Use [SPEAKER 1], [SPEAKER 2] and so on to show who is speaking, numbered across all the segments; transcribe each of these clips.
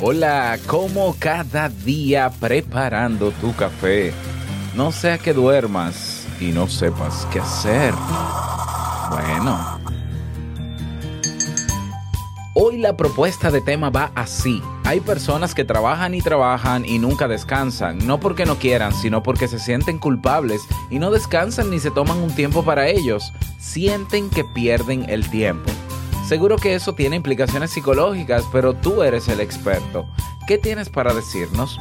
[SPEAKER 1] Hola, como cada día preparando tu café. No sea que duermas y no sepas qué hacer. Bueno. Hoy la propuesta de tema va así. Hay personas que trabajan y trabajan y nunca descansan, no porque no quieran, sino porque se sienten culpables y no descansan ni se toman un tiempo para ellos. Sienten que pierden el tiempo. Seguro que eso tiene implicaciones psicológicas, pero tú eres el experto. ¿Qué tienes para decirnos?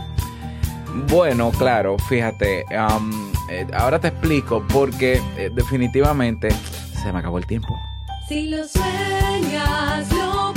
[SPEAKER 1] Bueno, claro, fíjate, eh, ahora te explico porque eh, definitivamente se me acabó el tiempo.
[SPEAKER 2] Si lo sueñas, lo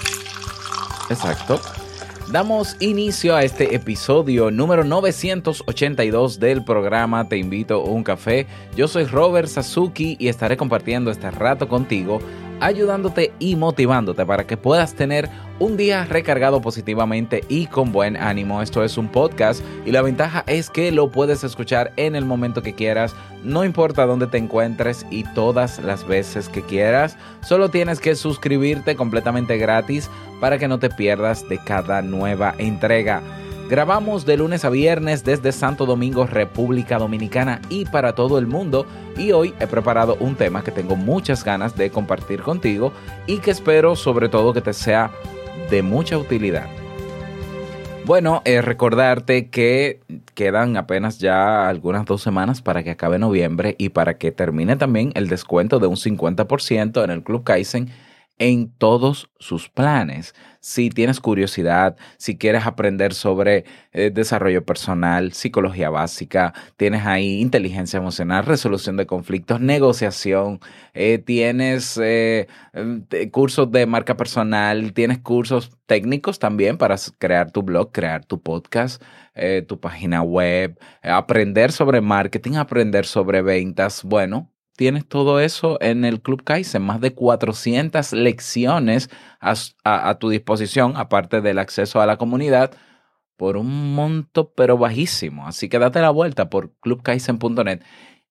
[SPEAKER 1] Exacto. Damos inicio a este episodio número 982 del programa Te invito a un café. Yo soy Robert Sasuki y estaré compartiendo este rato contigo, ayudándote y motivándote para que puedas tener un día recargado positivamente y con buen ánimo. Esto es un podcast y la ventaja es que lo puedes escuchar en el momento que quieras, no importa dónde te encuentres y todas las veces que quieras. Solo tienes que suscribirte completamente gratis para que no te pierdas de cada nueva entrega. Grabamos de lunes a viernes desde Santo Domingo, República Dominicana y para todo el mundo. Y hoy he preparado un tema que tengo muchas ganas de compartir contigo y que espero sobre todo que te sea de mucha utilidad. Bueno, eh, recordarte que quedan apenas ya algunas dos semanas para que acabe noviembre y para que termine también el descuento de un 50% en el Club Kaizen en todos sus planes. Si tienes curiosidad, si quieres aprender sobre eh, desarrollo personal, psicología básica, tienes ahí inteligencia emocional, resolución de conflictos, negociación, eh, tienes eh, eh, cursos de marca personal, tienes cursos técnicos también para crear tu blog, crear tu podcast, tu página web, aprender sobre marketing, aprender sobre ventas. Bueno, tienes todo eso en el Club Kaizen, más de 400 lecciones a, tu disposición, aparte del acceso a la comunidad, por un monto pero bajísimo. Así que date la vuelta por clubkaizen.net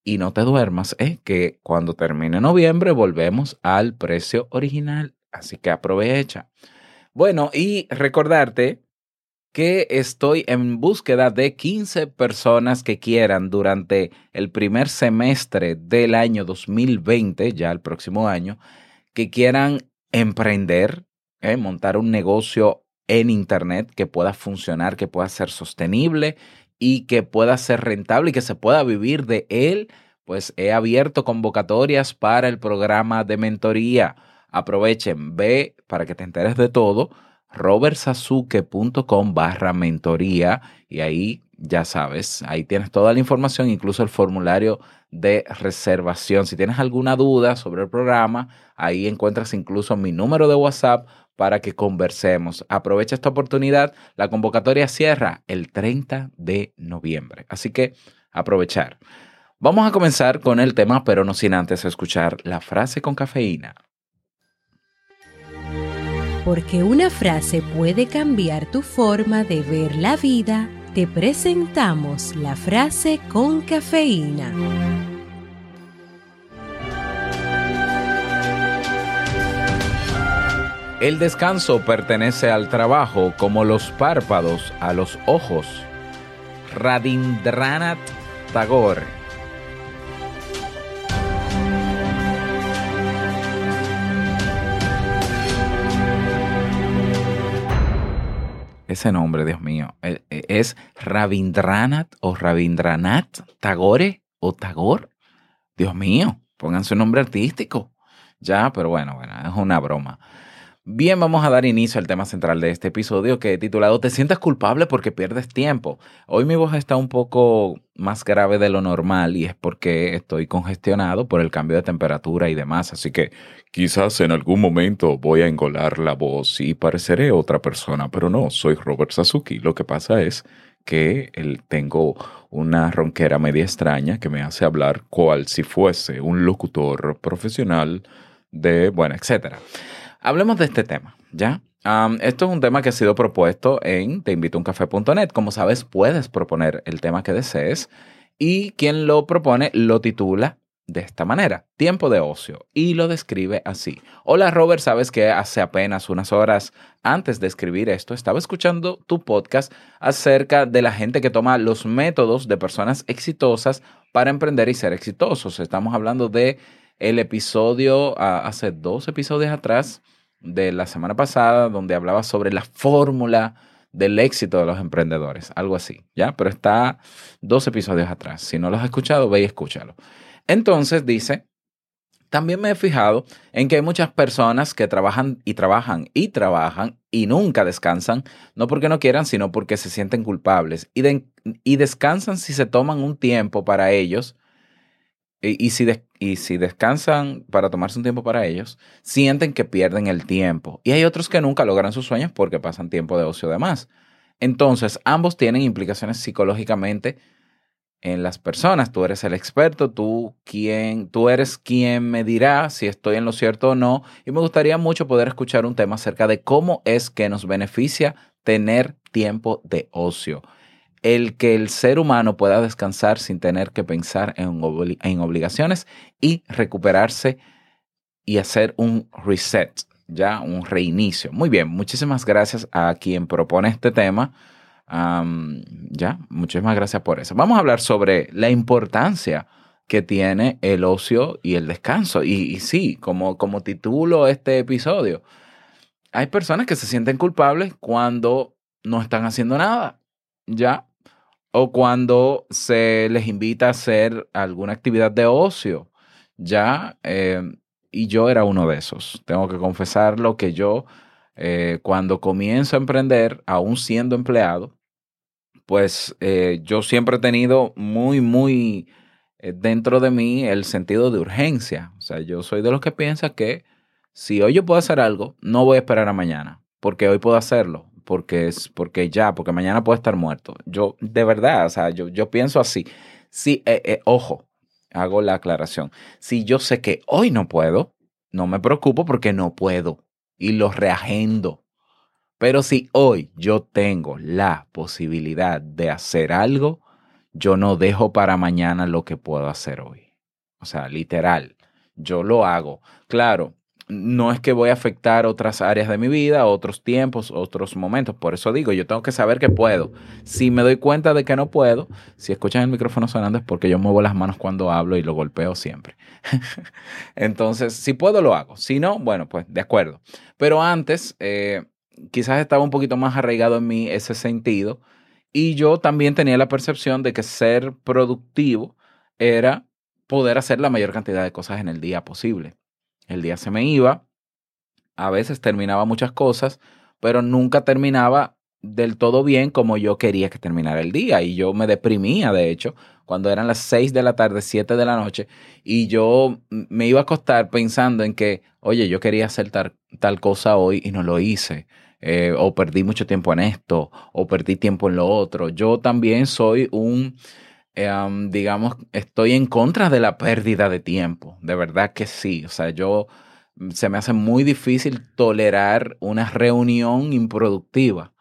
[SPEAKER 1] y no te duermas, ¿eh? que cuando termine noviembre volvemos al precio original. Así que aprovecha. Bueno, y recordarte que estoy en búsqueda de 15 personas que quieran durante el primer semestre del año 2020, ya el próximo año, que quieran emprender, ¿eh? montar un negocio en Internet que pueda funcionar, que pueda ser sostenible y que pueda ser rentable y que se pueda vivir de él, pues he abierto convocatorias para el programa de mentoría. Aprovechen, ve para que te enteres de todo robertsazuke.com barra mentoría y ahí ya sabes, ahí tienes toda la información, incluso el formulario de reservación. Si tienes alguna duda sobre el programa, ahí encuentras incluso mi número de WhatsApp para que conversemos. Aprovecha esta oportunidad, la convocatoria cierra el 30 de noviembre, así que aprovechar. Vamos a comenzar con el tema, pero no sin antes escuchar la frase con cafeína.
[SPEAKER 3] Porque una frase puede cambiar tu forma de ver la vida, te presentamos la frase con cafeína.
[SPEAKER 1] El descanso pertenece al trabajo como los párpados a los ojos. Radindranath Tagore. Ese nombre, Dios mío, eh, eh, es Rabindranath o Rabindranath Tagore o Tagore. Dios mío, pónganse un nombre artístico. Ya, pero bueno, bueno, es una broma. Bien, vamos a dar inicio al tema central de este episodio que he titulado Te sientes culpable porque pierdes tiempo. Hoy mi voz está un poco más grave de lo normal y es porque estoy congestionado por el cambio de temperatura y demás, así que quizás en algún momento voy a engolar la voz y pareceré otra persona, pero no, soy Robert Sasuki. Lo que pasa es que tengo una ronquera media extraña que me hace hablar cual si fuese un locutor profesional de, bueno, etcétera. Hablemos de este tema, ¿ya? Esto es un tema que ha sido propuesto en teinvitouncafé.net. Como sabes, puedes proponer el tema que desees y quien lo propone lo titula de esta manera, tiempo de ocio, y lo describe así. Hola Robert, sabes que hace apenas unas horas antes de escribir esto, estaba escuchando tu podcast acerca de la gente que toma los métodos de personas exitosas para emprender y ser exitosos. Estamos hablando de el episodio, hace dos episodios atrás, de la semana pasada, donde hablaba sobre la fórmula del éxito de los emprendedores, algo así, ¿ya? Pero está dos episodios atrás. Si no los has escuchado, ve y escúchalo. Entonces dice, también me he fijado en que hay muchas personas que trabajan y trabajan y trabajan y nunca descansan, no porque no quieran, sino porque se sienten culpables y, y descansan si se toman un tiempo para ellos y, y si des- y si descansan para tomarse un tiempo para ellos, sienten que pierden el tiempo. Y hay otros que nunca logran sus sueños porque pasan tiempo de ocio de más. Entonces, ambos tienen implicaciones psicológicamente en las personas. Tú eres el experto, tú, quien, tú eres quien me dirá si estoy en lo cierto o no. Y me gustaría mucho poder escuchar un tema acerca de cómo es que nos beneficia tener tiempo de ocio. El que el ser humano pueda descansar sin tener que pensar en, obli- en obligaciones y recuperarse y hacer un reset, ya un reinicio. Muy bien, muchísimas gracias a quien propone este tema. Ya, muchísimas gracias por eso. Vamos a hablar sobre la importancia que tiene el ocio y el descanso. Y, y sí, como, como titulo este episodio, hay personas que se sienten culpables cuando no están haciendo nada, ¿ya? O cuando se les invita a hacer alguna actividad de ocio, ¿ya? Eh, y yo era uno de esos. Tengo que confesarlo que yo, eh, cuando comienzo a emprender, aún siendo empleado, pues eh, yo siempre he tenido muy, muy eh, dentro de mí el sentido de urgencia. O sea, yo soy de los que piensa que si hoy yo puedo hacer algo, no voy a esperar a mañana, porque hoy puedo hacerlo, porque es porque ya, porque mañana puedo estar muerto. Yo, de verdad, o sea, yo, yo pienso así. Sí, eh, eh, ojo, hago la aclaración. Si yo sé que hoy no puedo, no me preocupo porque no puedo y lo reagendo. Pero si hoy yo tengo la posibilidad de hacer algo, yo no dejo para mañana lo que puedo hacer hoy. O sea, literal, yo lo hago. Claro, no es que voy a afectar otras áreas de mi vida, otros tiempos, otros momentos. Por eso digo, yo tengo que saber que puedo. Si me doy cuenta de que no puedo, si escuchan el micrófono sonando es porque yo muevo las manos cuando hablo y lo golpeo siempre. Entonces, si puedo, lo hago. Si no, bueno, pues de acuerdo. Pero antes, eh, quizás estaba un poquito más arraigado en mí ese sentido. Y yo también tenía la percepción de que ser productivo era poder hacer la mayor cantidad de cosas en el día posible. El día se me iba, a veces terminaba muchas cosas, pero nunca terminaba del todo bien como yo quería que terminara el día. Y yo me deprimía, de hecho, cuando eran las 6 de la tarde, 7 de la noche, y yo me iba a acostar pensando en que, oye, yo quería hacer tal, cosa hoy y no lo hice. eh, o perdí mucho tiempo en esto, o perdí tiempo en lo otro. Yo también soy un, um, digamos, estoy en contra de la pérdida de tiempo. De verdad que sí. O sea, yo mm, se me hace muy difícil tolerar una reunión improductiva.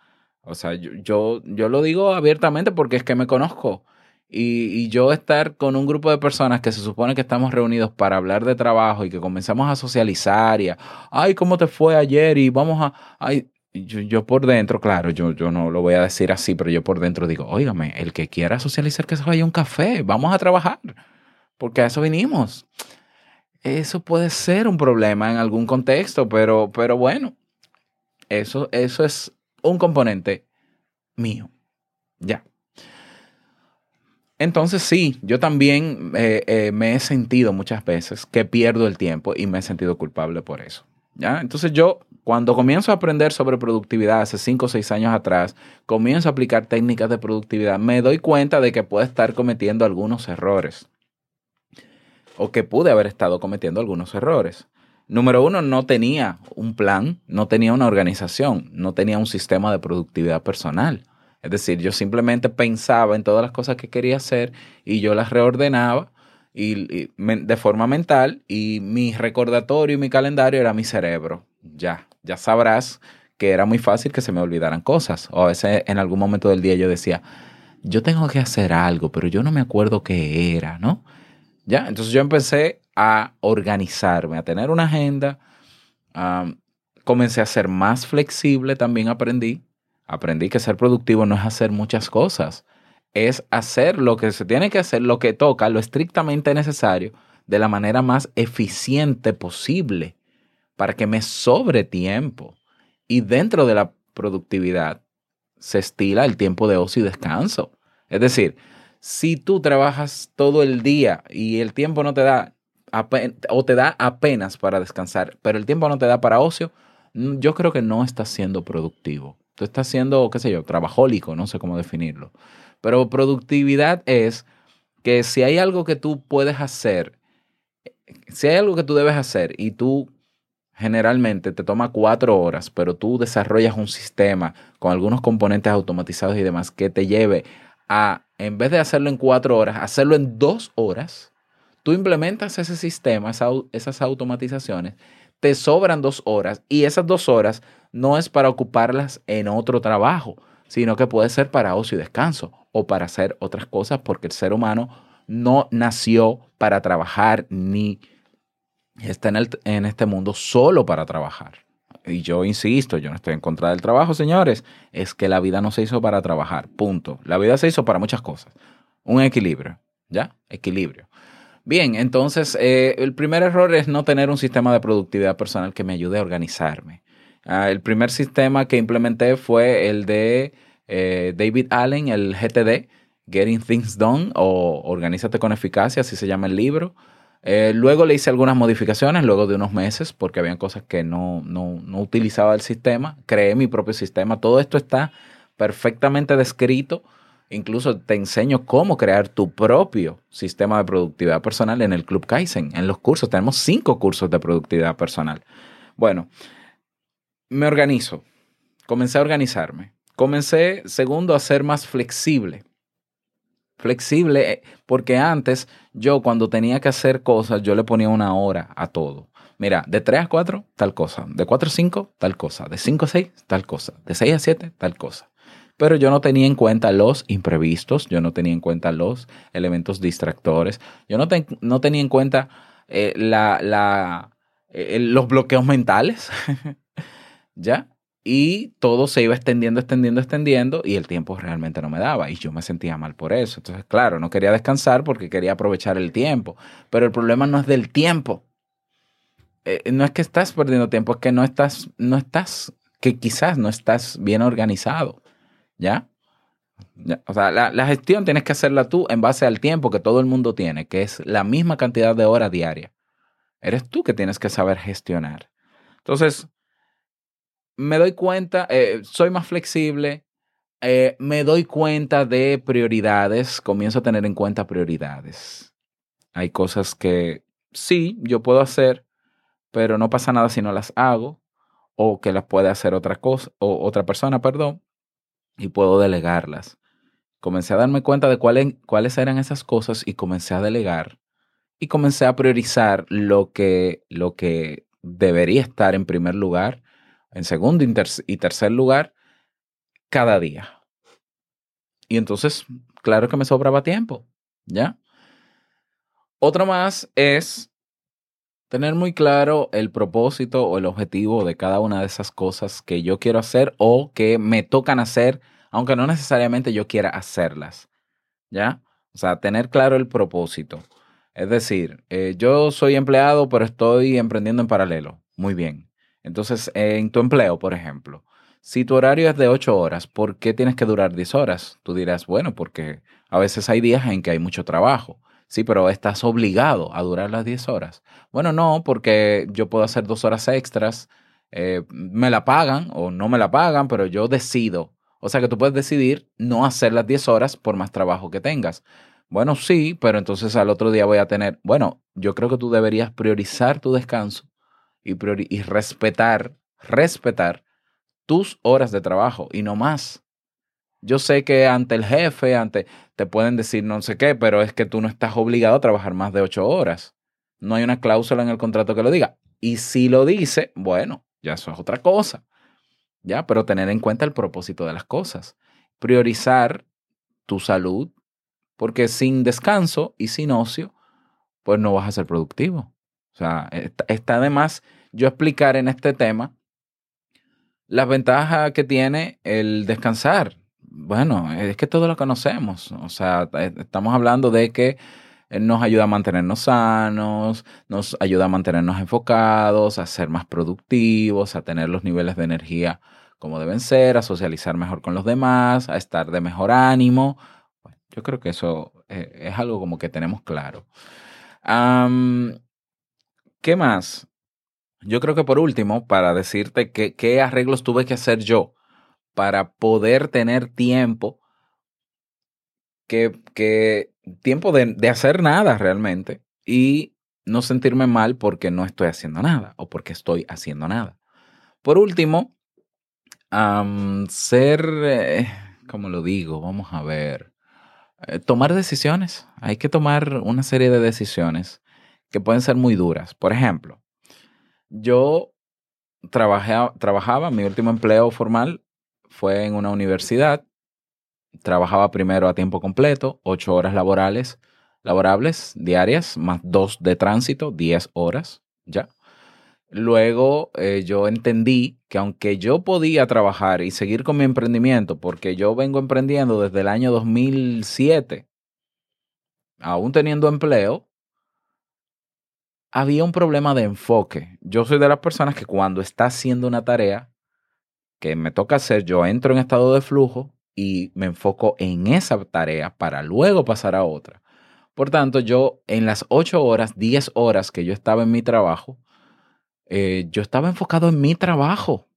[SPEAKER 1] O sea, yo, yo, yo lo digo abiertamente porque es que me conozco. Y, y yo estar con un grupo de personas que se supone que estamos reunidos para hablar de trabajo y que comenzamos a socializar y a, ay, ¿cómo te fue ayer? Y vamos a, ay, yo, yo por dentro, claro, yo, yo no lo voy a decir así, pero yo por dentro digo, óigame, el que quiera socializar que se vaya a un café, vamos a trabajar, porque a eso vinimos. Eso puede ser un problema en algún contexto, pero, pero bueno, eso, eso es un componente mío. Ya. Entonces sí, yo también eh, eh, me he sentido muchas veces que pierdo el tiempo y me he sentido culpable por eso. ¿ya? Entonces yo, cuando comienzo a aprender sobre productividad hace 5 o 6 años atrás, comienzo a aplicar técnicas de productividad, me doy cuenta de que puedo estar cometiendo algunos errores. O que pude haber estado cometiendo algunos errores. Número uno, no tenía un plan, no tenía una organización, no tenía un sistema de productividad personal. Es decir, yo simplemente pensaba en todas las cosas que quería hacer y yo las reordenaba y, de forma mental y mi recordatorio y mi calendario era mi cerebro. Ya, ya sabrás que era muy fácil que se me olvidaran cosas. O a veces en algún momento del día yo decía, yo tengo que hacer algo, pero yo no me acuerdo qué era, ¿no? Ya, entonces yo empecé a organizarme, a tener una agenda. comencé a ser más flexible, también aprendí. Aprendí que ser productivo no es hacer muchas cosas, es hacer lo que se tiene que hacer, lo que toca, lo estrictamente necesario, de la manera más eficiente posible, para que me sobre tiempo. Y dentro de la productividad se estila el tiempo de ocio y descanso. Es decir, si tú trabajas todo el día y el tiempo no te da, o te da apenas para descansar, pero el tiempo no te da para ocio, mm, yo creo que no estás siendo productivo. Tú estás siendo, qué sé yo, trabajólico, no sé cómo definirlo. Pero productividad es que si hay algo que tú puedes hacer, si hay algo que tú debes hacer y tú generalmente te toma cuatro horas, pero tú desarrollas un sistema con algunos componentes automatizados y demás que te lleve a, en vez de hacerlo en cuatro horas, hacerlo en dos horas, tú implementas ese sistema, esas automatizaciones, te sobran dos horas y esas dos horas no es para ocuparlas en otro trabajo, sino que puede ser para ocio y descanso o para hacer otras cosas porque el ser humano no nació para trabajar ni está en, el- en este mundo solo para trabajar. Y yo insisto, yo no estoy en contra del trabajo, señores, es que la vida no se hizo para trabajar, punto. La vida se hizo para muchas cosas. Un equilibrio, ¿ya? Equilibrio. Bien, entonces eh, el primer error es no tener un sistema de productividad personal que me ayude a organizarme. Ah, el primer sistema que implementé fue el de eh, David Allen, el GTD, Getting Things Done o Organízate con Eficacia, así se llama el libro. Eh, luego le hice algunas modificaciones, luego de unos meses, porque habían cosas que no, no, no utilizaba el sistema. Creé mi propio sistema. Todo esto está perfectamente descrito. Incluso te enseño cómo crear tu propio sistema de productividad personal en el Club Kaizen. En los cursos tenemos cinco cursos de productividad personal. Bueno, me organizo. Comencé a organizarme. Comencé, segundo, a ser más flexible. Flexible, eh, porque antes yo cuando tenía que hacer cosas, yo le ponía una hora a todo. Mira, de 3 a 4, tal cosa. De 4 a 5, tal cosa. De 5 a 6, tal cosa. De 6 a 7, tal cosa. Pero yo no tenía en cuenta los imprevistos, yo no tenía en cuenta los elementos distractores, yo no, no tenía en cuenta eh, la, la, eh, los bloqueos mentales. ¿Ya? Y todo se iba extendiendo, extendiendo, extendiendo y el tiempo realmente no me daba y yo me sentía mal por eso. Entonces, claro, no quería descansar porque quería aprovechar el tiempo, pero el problema no es del tiempo. Eh, no es que estás perdiendo tiempo, es que no estás, no estás, que quizás no estás bien organizado, ¿ya? Ya, O sea, la, la gestión tienes que hacerla tú en base al tiempo que todo el mundo tiene, que es la misma cantidad de horas diarias. Eres tú que tienes que saber gestionar. Entonces, me doy cuenta, eh, soy más flexible, eh, me doy cuenta de prioridades, comienzo a tener en cuenta prioridades. Hay cosas que sí, yo puedo hacer, pero no pasa nada si no las hago, o que las puede hacer otra cosa, o otra persona, perdón, y puedo delegarlas. Comencé a darme cuenta de cuáles, cuáles eran esas cosas y comencé a delegar. Y comencé a priorizar lo que, lo que debería estar en primer lugar en segundo y ter- y tercer lugar cada día. Y entonces, claro que me sobraba tiempo, ¿ya? Otro más es tener muy claro el propósito o el objetivo de cada una de esas cosas que yo quiero hacer o que me tocan hacer, aunque no necesariamente yo quiera hacerlas, ¿ya? O sea, tener claro el propósito. Es decir, eh, yo soy empleado, pero estoy emprendiendo en paralelo. Muy bien. Entonces, en tu empleo, por ejemplo, si tu horario es de 8 horas, ¿por qué tienes que durar 10 horas? Tú dirás, bueno, porque a veces hay días en que hay mucho trabajo. Sí, pero estás obligado a durar las 10 horas. Bueno, no, porque yo puedo hacer dos horas extras, eh, me la pagan o no me la pagan, pero yo decido. O sea que tú puedes decidir no hacer las 10 horas por más trabajo que tengas. Bueno, sí, pero entonces al otro día voy a tener, bueno, yo creo que tú deberías priorizar tu descanso y, y respetar, respetar tus horas de trabajo y no más. Yo sé que ante el jefe, ante te pueden decir no sé qué, pero es que tú no estás obligado a trabajar más de ocho horas. No hay una cláusula en el contrato que lo diga. Y si lo dice, bueno, ya eso es otra cosa. Ya, pero tener en cuenta el propósito de las cosas. Priorizar tu salud, porque sin descanso y sin ocio, pues no vas a ser productivo. Sea, está, está de más yo explicar en este tema las ventajas que tiene el descansar. Bueno, es que todos lo conocemos. O sea, eh, estamos hablando de que eh, nos ayuda a mantenernos sanos, nos ayuda a mantenernos enfocados, a ser más productivos, a tener los niveles de energía como deben ser, a socializar mejor con los demás, a estar de mejor ánimo. Yo creo que eso eh, es algo como que tenemos claro. ¿Qué más? Yo creo que por último, para decirte que, qué arreglos tuve que hacer yo para poder tener tiempo, que, que tiempo de, de hacer nada realmente y no sentirme mal porque no estoy haciendo nada o porque estoy haciendo nada. Por último, ser, eh, ¿cómo lo digo? Vamos a ver. Eh, tomar decisiones. Hay que tomar una serie de decisiones que pueden ser muy duras. Por ejemplo, yo trabajé, trabajaba, mi último empleo formal fue en una universidad. Trabajaba primero a tiempo completo, ocho horas laborales, laborables diarias, más dos de tránsito, diez horas, ya. Luego eh, yo entendí que aunque yo podía trabajar y seguir con mi emprendimiento, porque yo vengo emprendiendo desde el año 2007, aún teniendo empleo, había un problema de enfoque. Yo soy de las personas que cuando está haciendo una tarea que me toca hacer, yo entro en estado de flujo y me enfoco en esa tarea para luego pasar a otra. Por tanto, yo en las 8 horas, 10 horas que yo estaba en mi trabajo, eh, yo estaba enfocado en mi trabajo.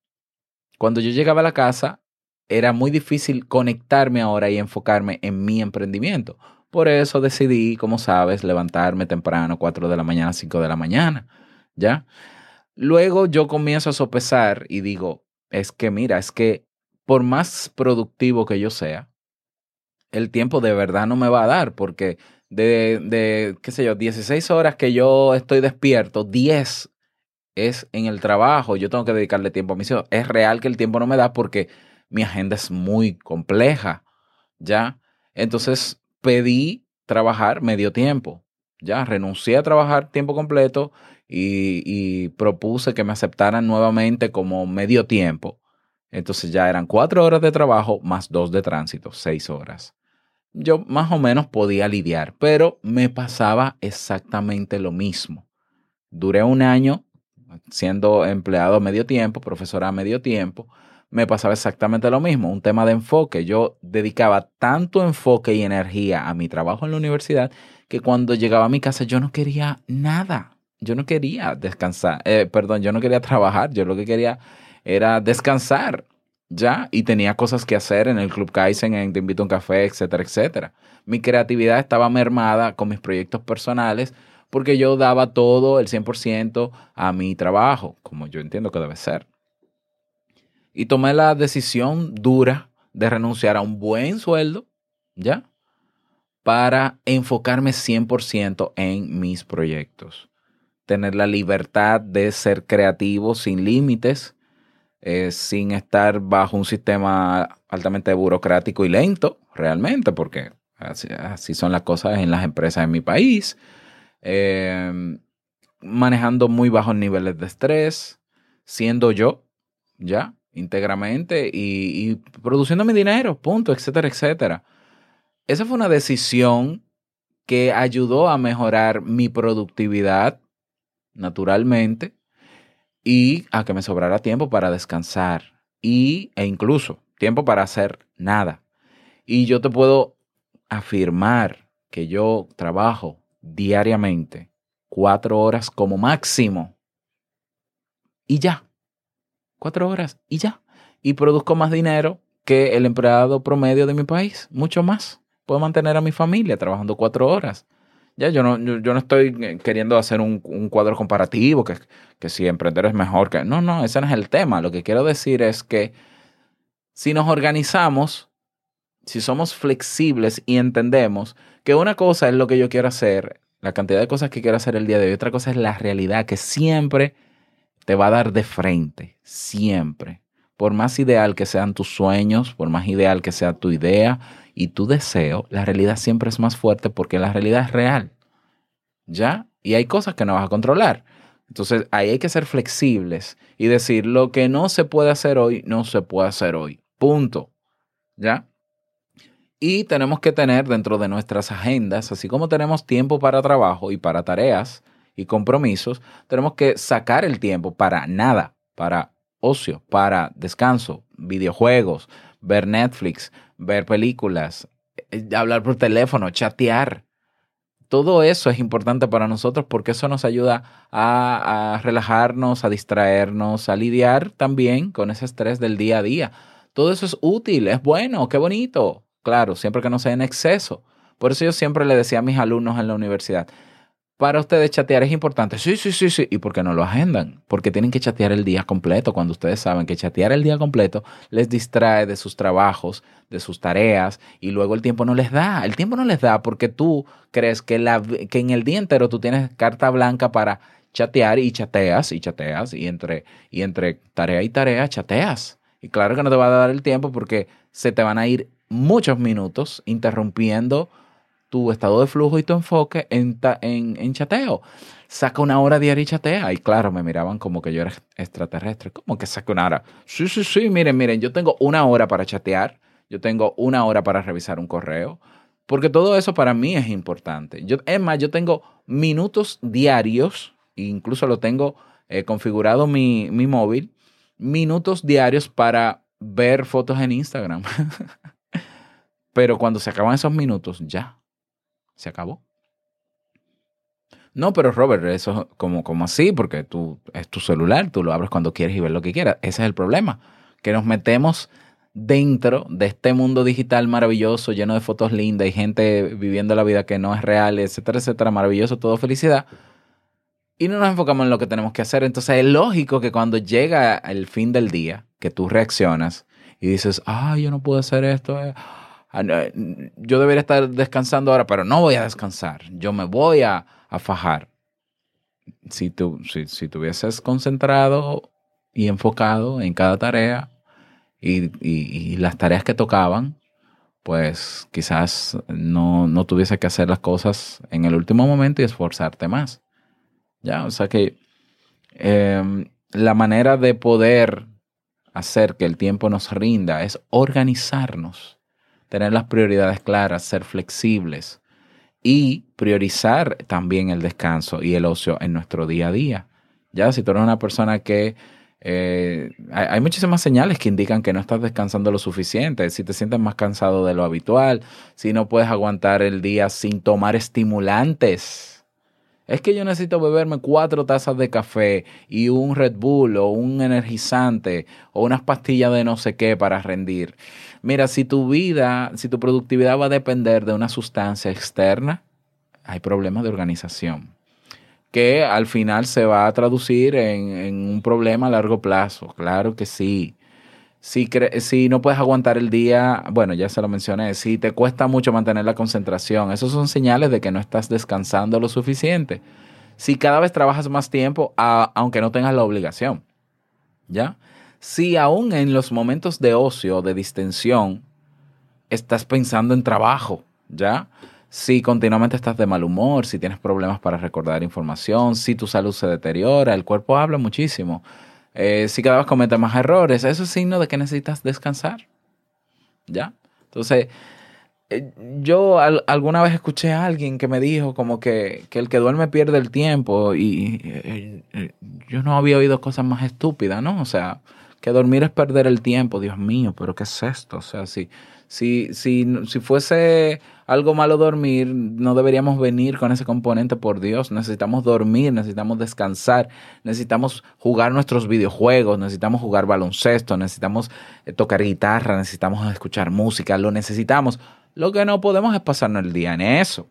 [SPEAKER 1] Cuando yo llegaba a la casa, era muy difícil conectarme ahora y enfocarme en mi emprendimiento. Por eso decidí, como sabes, levantarme temprano, 4 de la mañana, 5 de la mañana, ¿ya? Luego yo comienzo a sopesar y digo, es que mira, es que por más productivo que yo sea, el tiempo de verdad no me va a dar, porque de, de, qué sé yo, 16 horas que yo estoy despierto, 10 es en el trabajo, yo tengo que dedicarle tiempo a mis hijos. Es real que el tiempo no me da porque mi agenda es muy compleja, ¿ya? Entonces pedí trabajar medio tiempo, ¿ya? Renuncié a trabajar tiempo completo y, propuse que me aceptaran nuevamente como medio tiempo. Entonces ya eran cuatro horas de trabajo más dos de tránsito, seis horas. Yo más o menos podía lidiar, pero me pasaba exactamente lo mismo. Duré un año siendo empleado medio tiempo, profesora a medio tiempo, me pasaba exactamente lo mismo, un tema de enfoque. Yo dedicaba tanto enfoque y energía a mi trabajo en la universidad que cuando llegaba a mi casa yo no quería nada. Yo no quería descansar, eh, perdón, yo no quería trabajar, yo lo que quería era descansar, ¿ya? Y tenía cosas que hacer en el Club Kaizen, en Te invito a un café, etcétera, etcétera. Mi creatividad estaba mermada con mis proyectos personales porque yo daba todo el 100% a mi trabajo, como yo entiendo que debe ser. Y tomé la decisión dura de renunciar a un buen sueldo, ¿ya? Para enfocarme 100% en mis proyectos. Tener la libertad de ser creativo sin límites, eh, sin estar bajo un sistema altamente burocrático y lento, realmente, porque así, son las cosas en las empresas en mi país. Eh, manejando muy bajos niveles de estrés, siendo yo, ya, íntegramente y, y produciendo mi dinero, punto, etcétera, etcétera. Esa fue una decisión que ayudó a mejorar mi productividad naturalmente y a que me sobrara tiempo para descansar. y, e incluso tiempo para hacer nada. Y yo te puedo afirmar que yo trabajo diariamente cuatro horas como máximo. Y ya. Cuatro horas y ya. Y produzco más dinero que el empleado promedio de mi país. Mucho más. Puedo mantener a mi familia trabajando cuatro horas. Ya, yo no, yo, no estoy eh, queriendo hacer un, un cuadro comparativo, que, que si emprender es mejor que... No, no, ese no es el tema. Lo que quiero decir es que si nos organizamos, si somos flexibles y entendemos que una cosa es lo que yo quiero hacer, la cantidad de cosas que quiero hacer el día de hoy, otra cosa es la realidad que siempre te va a dar de frente, siempre. Por más ideal que sean tus sueños, por más ideal que sea tu idea y tu deseo, la realidad siempre es más fuerte porque la realidad es real. ¿Ya? Y hay cosas que no vas a controlar. Entonces ahí hay que ser flexibles y decir lo que no se puede hacer hoy, no se puede hacer hoy. Punto. ¿Ya? Y tenemos que tener dentro de nuestras agendas, así como tenemos tiempo para trabajo y para tareas y compromisos, tenemos que sacar el tiempo para nada, para ocio, para descanso, videojuegos, ver Netflix, ver películas, eh, hablar por teléfono, chatear. Todo eso es importante para nosotros porque eso nos ayuda a, a relajarnos, a distraernos, a lidiar también con ese estrés del día a día. Todo eso es útil, es bueno, qué bonito. Claro, siempre que no sea en exceso. Por eso yo siempre le decía a mis alumnos en la universidad, para ustedes chatear es importante. Sí, sí, sí, sí. ¿Y por qué no lo agendan? Porque tienen que chatear el día completo cuando ustedes saben que chatear el día completo les distrae de sus trabajos, de sus tareas y luego el tiempo no les da. El tiempo no les da porque tú crees que, que en el día entero tú tienes carta blanca para chatear y chateas y chateas y entre, y entre tarea y tarea chateas. Y claro que no te va a dar el tiempo porque se te van a ir muchos minutos interrumpiendo tu estado de flujo y tu enfoque en, en, en chateo. Saca una hora diaria y chatea. Y claro, me miraban como que yo era extraterrestre. ¿Cómo que saca una hora? Sí, sí, sí. Miren, miren, yo tengo una hora para chatear. Yo tengo una hora para revisar un correo. Porque todo eso para mí es importante. Yo, es más, yo tengo minutos diarios, incluso lo tengo eh, configurado mi, mi móvil, minutos diarios para ver fotos en Instagram. Pero cuando se acaban esos minutos, ya, se acabó. No, pero Robert, eso como, como así, porque tú es tu celular, tú lo abres cuando quieres y ves lo que quieras. Ese es el problema, que nos metemos dentro de este mundo digital maravilloso, lleno de fotos lindas y gente viviendo la vida que no es real, etcétera, etcétera, maravilloso, todo felicidad. Y no nos enfocamos en lo que tenemos que hacer. Entonces es lógico que cuando llega el fin del día, que tú reaccionas y dices, ah, yo no puedo hacer esto. eh. Ah, Yo debería estar descansando ahora, pero no voy a descansar. Yo me voy a, fajar. Si tú, si, si concentrado y enfocado en cada tarea y, y- y las tareas que tocaban, pues quizás no, no tuviese que hacer las cosas en el último momento y esforzarte más. Ya, o sea que em, la manera de poder hacer que el tiempo nos rinda es organizarnos, tener las prioridades claras, ser flexibles y priorizar también el descanso y el ocio en nuestro día a día. Ya, si tú eres una persona que eh, hay, hay muchísimas señales que indican que no estás descansando lo suficiente, si te sientes más cansado de lo habitual, si no puedes aguantar el día sin tomar estimulantes. Es que yo necesito beberme cuatro tazas de café y un Red Bull o un energizante o unas pastillas de no sé qué para rendir. Mira, si tu vida, si tu productividad va a depender de una sustancia externa, hay problemas de organización que al final se va a traducir en, en un problema a largo plazo. Claro que sí. Si, no puedes aguantar el día, bueno, ya se lo mencioné, si te cuesta mucho mantener la concentración, esos son señales de que no estás descansando lo suficiente. Si cada vez trabajas más tiempo, aunque no tengas la obligación, ¿ya? Si aún en los momentos de ocio, de distensión, estás pensando en trabajo, ¿ya? Si continuamente estás de mal humor, si tienes problemas para recordar información, si tu salud se deteriora, el cuerpo habla muchísimo. Eh, si cada vez cometes más errores, eso es signo de que necesitas descansar. ¿Ya? Entonces, eh, yo al- alguna vez escuché a alguien que me dijo como que, que el que duerme pierde el tiempo y yo no había oído cosas más estúpidas, ¿no? O sea, que dormir es perder el tiempo. Dios mío, pero ¿qué es esto? O sea, si, si, si, si fuese algo malo dormir, no deberíamos venir con ese componente, por Dios. Necesitamos dormir, necesitamos descansar, necesitamos jugar nuestros videojuegos, necesitamos jugar baloncesto, necesitamos eh, tocar guitarra, necesitamos escuchar música, lo necesitamos. Lo que no podemos es pasarnos el día en eso.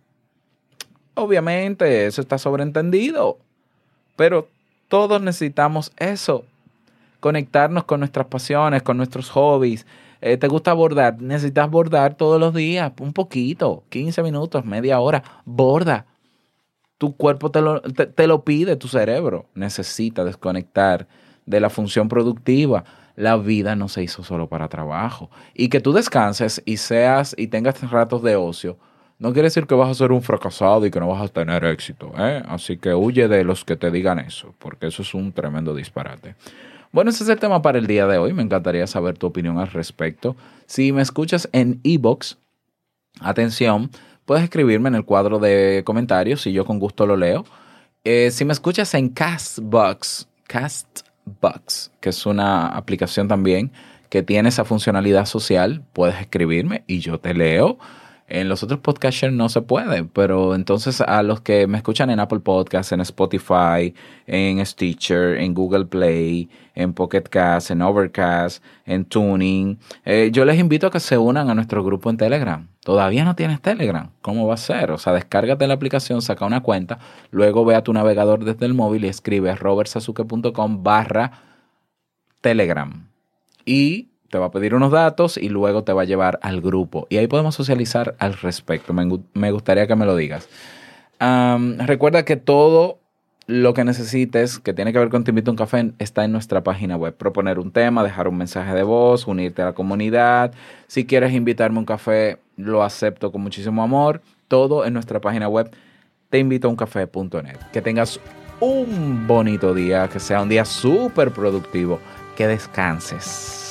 [SPEAKER 1] Obviamente, eso está sobreentendido, pero todos necesitamos eso conectarnos con nuestras pasiones, con nuestros hobbies. Eh, ¿Te gusta bordar? Necesitas bordar todos los días, un poquito, 15 minutos, media hora. Borda. Tu cuerpo te lo, te, lo pide, tu cerebro necesita desconectar de la función productiva. La vida no se hizo solo para trabajo. Y que tú descanses y seas y tengas ratos de ocio, no quiere decir que vas a ser un fracasado y que no vas a tener éxito. ¿eh? Así que huye de los que te digan eso, porque eso es un tremendo disparate. Bueno, ese es el tema para el día de hoy. Me encantaría saber tu opinión al respecto. Si me escuchas en Ebox, atención, puedes escribirme en el cuadro de comentarios y yo con gusto lo leo. Eh, si me escuchas en Castbox, Castbox, que es una aplicación también que tiene esa funcionalidad social, puedes escribirme y yo te leo. En los otros podcasters no se puede, pero entonces a los que me escuchan en Apple Podcasts, en Spotify, en Stitcher, en Google Play, en Pocket Cast, en Overcast, en Tuning, eh, yo les invito a que se unan a nuestro grupo en Telegram. Todavía no tienes Telegram. ¿Cómo va a ser? O sea, descárgate la aplicación, saca una cuenta, luego ve a tu navegador desde el móvil y escribe robertsazuke.com barra Telegram. Y te va a pedir unos datos y luego te va a llevar al grupo. Y ahí podemos socializar al respecto. Me, me gustaría que me lo digas. Recuerda que todo lo que necesites que tiene que ver con Te invito a un café está en nuestra página web. Proponer un tema, dejar un mensaje de voz, unirte a la comunidad. Si quieres invitarme a un café, lo acepto con muchísimo amor. Todo en nuestra página web teinvitoauncafé.net. Que tengas un bonito día, que sea un día súper productivo, que descanses